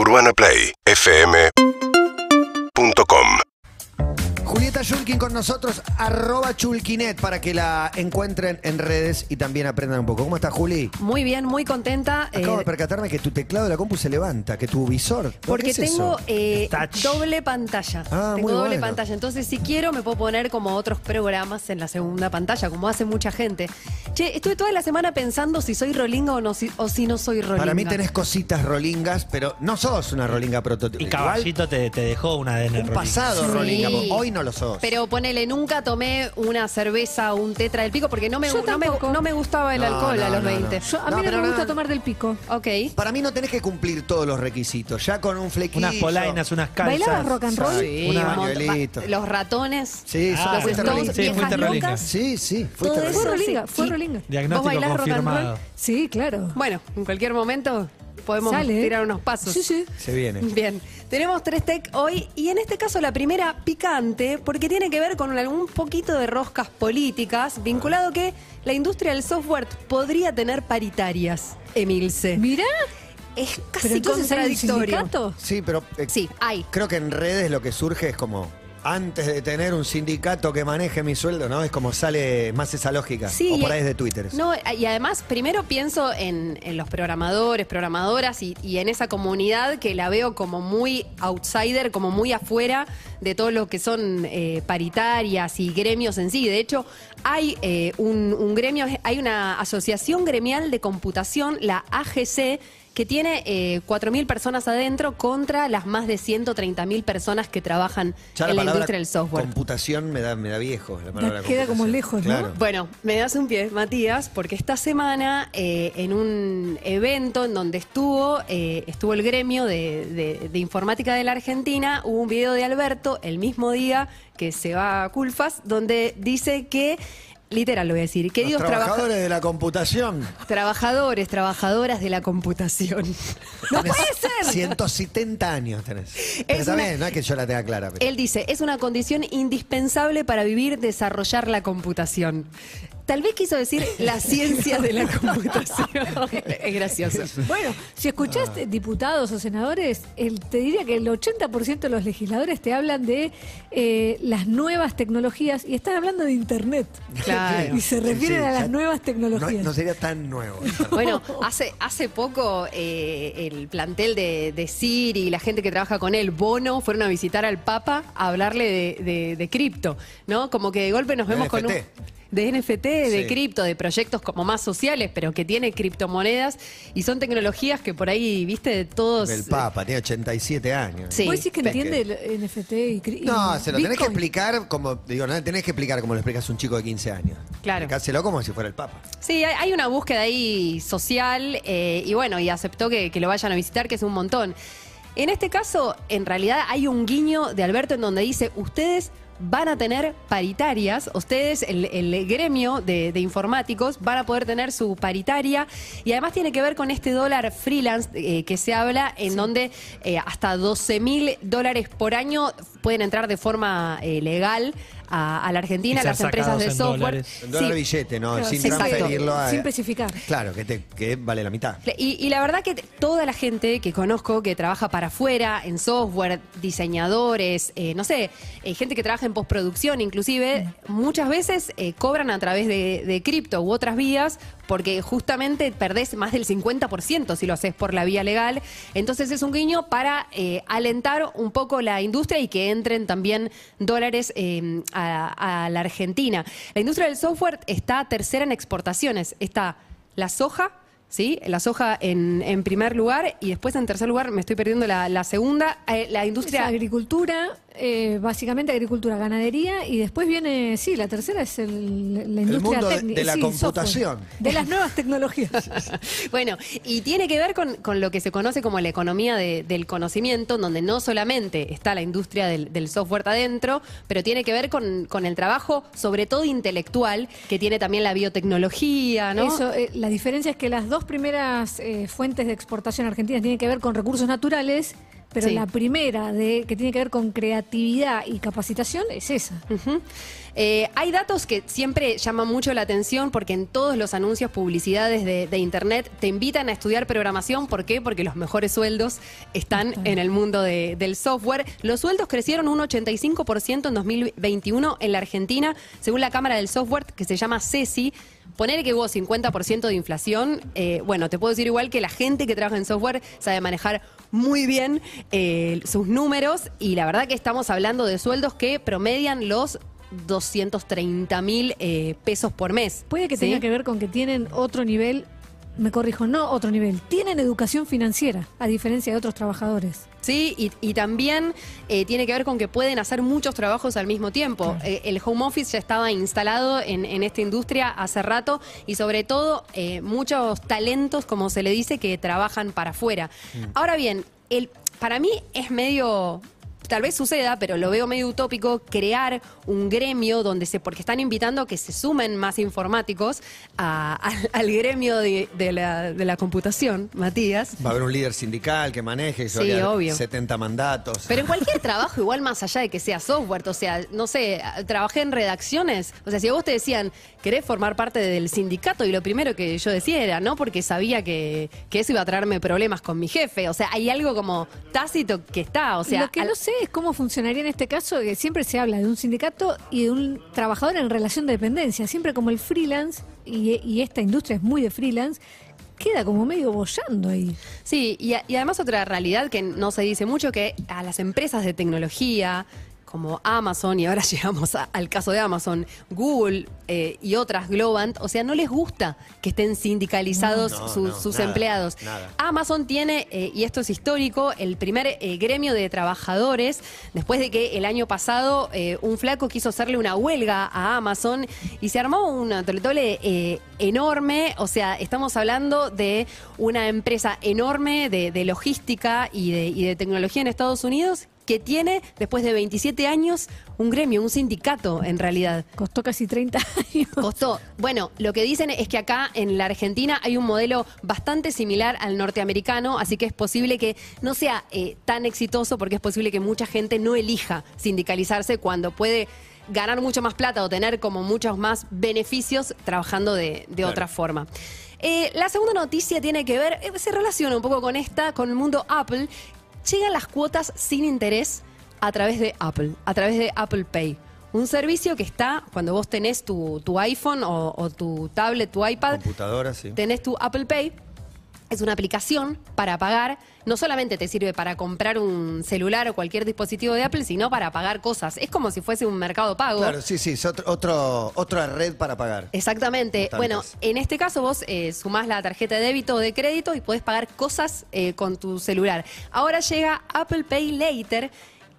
UrbanaPlayFM.com Julieta Chulkin con nosotros, arroba Chulkinet, para que la encuentren en redes y también aprendan un poco. ¿Cómo estás, Juli? Muy bien, muy contenta. Acabo eh, de percatarme que tu teclado de la compu se levanta, que tu visor. ¿por porque qué es tengo eso? eh, doble pantalla. Ah, tengo muy doble bueno. pantalla. Entonces, si quiero, me puedo poner como otros programas en la segunda pantalla, como hace mucha gente. Che, estuve toda la semana pensando si soy rolinga o, no, si, o si no soy rolinga. Para mí tenés cositas rolingas, pero no sos una rolinga prototipo. Y Caballito te, te dejó un ADN Igual, un pasado Sí. rolinga, hoy no lo sos. Pero ponele, nunca tomé una cerveza o un tetra del pico porque no me, Yo no me, tampoco. no me gustaba el No, alcohol no, a los no, no. 20. Yo- a No, mí no, pero me gusta no. tomar del pico. Ok. Para mí no tenés que cumplir todos los requisitos. Ya con un flequillo. Unas polainas, unas calzas. ¿Bailabas rock and roll? Sí, Una- un montón- va- los ratones. Sí, Ah, sos- los fuiste bueno. Stones, rolinga. Sí, viejas fuiste rolinga. locas. Sí, sí, fuiste Todo. Fue eso. rolinga, sí. fue rolinga. ¿Vos Diagnóstico bailás rock and roll? confirmado. Sí, claro. Bueno, en cualquier momento podemos Sale. tirar unos pasos. Sí, sí. Se viene. Bien, tenemos tres tech hoy y en este caso la primera picante porque tiene que ver con algún poquito de roscas políticas vinculado que la industria del software podría tener paritarias, Emilce. Mirá, Es pero casi entonces hay un contradictorio. sindicato. Sí, pero eh, Sí, hay. creo que en redes lo que surge es como antes de tener un sindicato que maneje mi sueldo, ¿no? Es como sale más esa lógica. Sí, o por y- ahí es de Twitter. eso. No, y además, primero pienso en, en los programadores, programadoras y, y en esa comunidad que la veo como muy outsider, como muy afuera de todo lo que son eh, paritarias y gremios en sí. De hecho, hay eh, un, un gremio, hay una asociación gremial de computación, la AGC, que tiene eh, 4.000 personas adentro contra las más de 130.000 personas que trabajan Ya en la industria del software. Computación me da, me da viejo. La palabra queda como lejos, ¿no? Claro. Bueno, me das un pie, Matías, porque esta semana eh, en un evento en donde estuvo, eh, estuvo el gremio de, de- de informática de la Argentina, hubo un video de Alberto el mismo día que se va a Culfas, donde dice que, literal lo voy a decir, que Los trabaja... trabajadores de la computación. Trabajadores, trabajadoras de la computación. ¡No puede ser! 170 años tenés. Pero una- no es que yo la tenga clara. pero- Él dice, es una condición indispensable para vivir, desarrollar la computación. Tal vez quiso decir la ciencia de la computación. es gracioso. Bueno, si escuchaste diputados o senadores, el- te diría que el 80% de los legisladores te hablan de eh, las nuevas tecnologías y están hablando de Internet. Claro. Y se refieren sí, a las nuevas No, tecnologías. no sería tan nuevo. Bueno, hace, hace poco eh, el plantel de, de Siri y la gente que trabaja con él, Bono, fueron a visitar al Papa a hablarle de, de- de cripto, ¿no? Como que de golpe nos vemos con un... De NFT, de Sí. cripto, de proyectos como más sociales, pero que tiene criptomonedas y son tecnologías que por ahí, viste, de todos... El Papa tiene 87 años. Sí. ¿Vos decís que entiende el NFT y cri- y No, se lo tenés que Bitcoin? explicar como, digo, no tenés que explicar como lo explicas a un chico de 15 años. Claro. Explicáselo como si fuera el Papa. Sí, hay, hay una búsqueda ahí social eh, y bueno, y aceptó que, que lo vayan a visitar, que es un montón. En este caso, en realidad hay un guiño de Alberto en donde dice, ustedes van a tener paritarias, ustedes, el, el gremio de, de informáticos, van a poder tener su paritaria. Y además tiene que ver con este dólar freelance eh, que se habla, en donde eh, hasta 12 mil dólares por año pueden entrar de forma eh, legal a, a la Argentina, ser las empresas de software. En dólar Sí. billete, ¿no? Claro, sin exacto. transferirlo a. Sin especificar. Claro, que, te, que vale la mitad. Y, y la verdad que toda la gente que conozco que trabaja para afuera, en software, diseñadores, eh, no sé, eh, gente que trabaja en postproducción inclusive, muchas veces eh, cobran a través de, de cripto u otras vías porque justamente perdés más del 50% si lo haces por la vía legal. Entonces es un guiño para eh, alentar un poco la industria y que entren también dólares eh, a, la Argentina. La industria del software está tercera en exportaciones. Está la soja, ¿sí? La soja en, en primer lugar y después en tercer lugar, me estoy perdiendo la, segunda, eh, la Es industria... agricultura, eh, básicamente agricultura, ganadería y después viene, sí, la tercera es el- la industria mundo de- técnica. de la sí, computación. software. de las nuevas tecnologías. Bueno, y tiene que ver con, con lo que se conoce como la economía de- del conocimiento, donde no solamente está la industria del, del software adentro, pero tiene que ver con, con el trabajo, sobre todo intelectual, que tiene también la biotecnología, ¿no? Eso, eh, la diferencia es que las dos primeras eh, fuentes de exportación argentinas tienen que ver con recursos naturales, pero Sí. la primera de que tiene que ver con creatividad y capacitación es esa. Eh, hay datos que siempre llaman mucho la atención porque en todos los anuncios, publicidades de, de Internet te invitan a estudiar programación. ¿Por qué? Porque los mejores sueldos están en el mundo de- del software. Los sueldos crecieron un 85% en 2021 en la Argentina, según la Cámara del Software, que se llama CESI. Poner que hubo 50% de inflación, eh, bueno, te puedo decir igual que la gente que trabaja en software sabe manejar muy bien eh, sus números y la verdad que estamos hablando de sueldos que promedian los 230 mil eh, pesos por mes. Puede que ¿sí? tenga que ver con que tienen otro nivel, me corrijo, no otro nivel, tienen educación financiera, a diferencia de otros trabajadores. Sí, y, y también eh, tiene que ver con que pueden hacer muchos trabajos al mismo tiempo. Eh, el home office ya estaba instalado en, en esta industria hace rato y sobre todo eh, muchos talentos, como se le dice, que trabajan para afuera. Ahora bien, el, para mí es medio... Tal vez suceda, pero lo veo medio utópico, crear un gremio donde se, porque están invitando a que se sumen más informáticos a- al, al gremio de, de la, de la computación, Matías. Va a haber un líder sindical que maneje, Sí, obvio. 70 mandatos. Pero en cualquier trabajo, igual más allá de que sea software, o sea, no sé, trabajé en redacciones, o sea, si a vos te decían, querés formar parte del sindicato, y lo primero que yo decía era, no, porque sabía que, que eso iba a traerme problemas con mi jefe, o sea, hay algo como tácito que está, o sea... Lo que al- no sé es cómo funcionaría en este caso, que siempre se habla de un sindicato y de un trabajador en relación de dependencia, siempre como el freelance, y, esta industria es muy de freelance, queda como medio bollando ahí. Sí, y, y además otra realidad que no se dice mucho, que a las empresas de tecnología como Amazon, y ahora llegamos a- al caso de Amazon, Google eh, y otras Globant, o sea, no les gusta que estén sindicalizados No, su- no, sus nada, empleados. nada. Amazon tiene, eh, y esto es histórico, el primer eh, gremio de trabajadores, después de que el año pasado un flaco quiso hacerle una huelga a Amazon y se armó una toletole eh, enorme, o sea, estamos hablando de una empresa enorme de, de logística y de, y de tecnología en Estados Unidos que tiene, después de 27 años, un gremio, un sindicato en realidad. Costó casi 30 años. Costó. Bueno, lo que dicen es que acá en la Argentina hay un modelo bastante similar al norteamericano, así que es posible que no sea eh, tan exitoso porque es posible que mucha gente no elija sindicalizarse cuando puede ganar mucho más plata o tener como muchos más beneficios trabajando de, de otra forma. Eh, la segunda noticia tiene que ver, eh, se relaciona un poco con esta, con el mundo Apple. Llegan las cuotas sin interés a través de Apple, a través de Apple Pay. Un servicio que está cuando vos tenés tu, tu iPhone o, o tu tablet, tu iPad, Computadora, sí. tenés tu Apple Pay. Es una aplicación para pagar. No solamente te sirve para comprar un celular o cualquier dispositivo de Apple, sino para pagar cosas. Es como si fuese un mercado pago. Claro, sí, sí, es otro, otro- otra red para pagar. Exactamente. Bastantes. Bueno, en este caso vos eh, sumás la tarjeta de débito o de crédito y podés pagar cosas eh, con tu celular. Ahora llega Apple Pay Later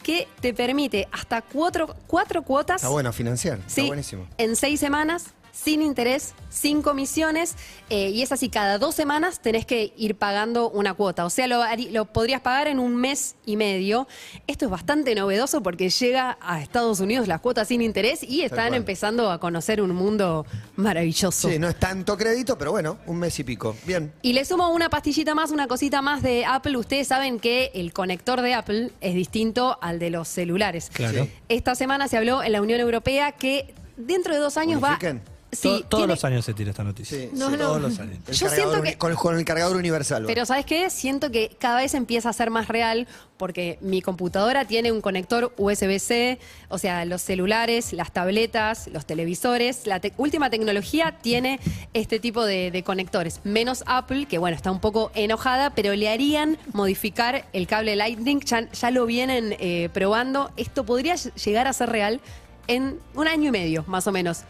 que te permite hasta cuatro, cuatro cuotas. Está bueno financiar, está Sí, buenísimo. en seis semanas, sin interés, sin comisiones, eh, y es así, cada dos semanas tenés que ir pagando una cuota. O sea, lo, lo podrías pagar en un mes y medio. Esto es bastante novedoso porque llega a Estados Unidos las cuotas sin interés y están empezando a conocer un mundo maravilloso. Sí, no es tanto crédito, pero bueno, un mes y pico. Bien. Y le sumo una pastillita más, una cosita más de Apple. Ustedes saben que el conector de Apple es distinto al de los celulares. Claro. Sí. Esta semana se habló en la Unión Europea que dentro de dos años ¿Unifiquen? va... Sí, todos tiene- los años se tira esta noticia. Sí, No, sí. no. Todos los años. El Yo cargador siento uni- que- con, con el cargador universal. Pero ¿sabes qué? Siento que cada vez empieza a ser más real porque mi computadora tiene un conector USB-C, o sea, los celulares, las tabletas, los televisores, la te- última tecnología tiene este tipo de, de conectores. Menos Apple, que bueno, está un poco enojada, pero le harían modificar el cable Lightning, ya, ya lo vienen eh, probando. Esto podría ll- llegar a ser real en un año y medio, más o menos.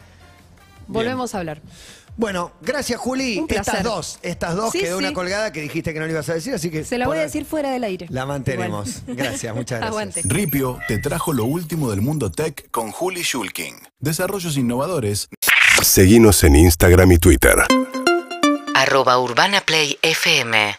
Volvemos a hablar. Bueno, gracias Juli. Estas dos, estas dos Sí, quedó sí. una colgada que dijiste que no le ibas a decir, así que Se la voy a decir fuera del aire. La mantenemos. Igual. Gracias, muchas gracias. Aguante. Ripio te trajo lo último del mundo tech con Juli Schulking. Desarrollos innovadores. Seguinos en Instagram y Twitter. arroba Urbana Play FM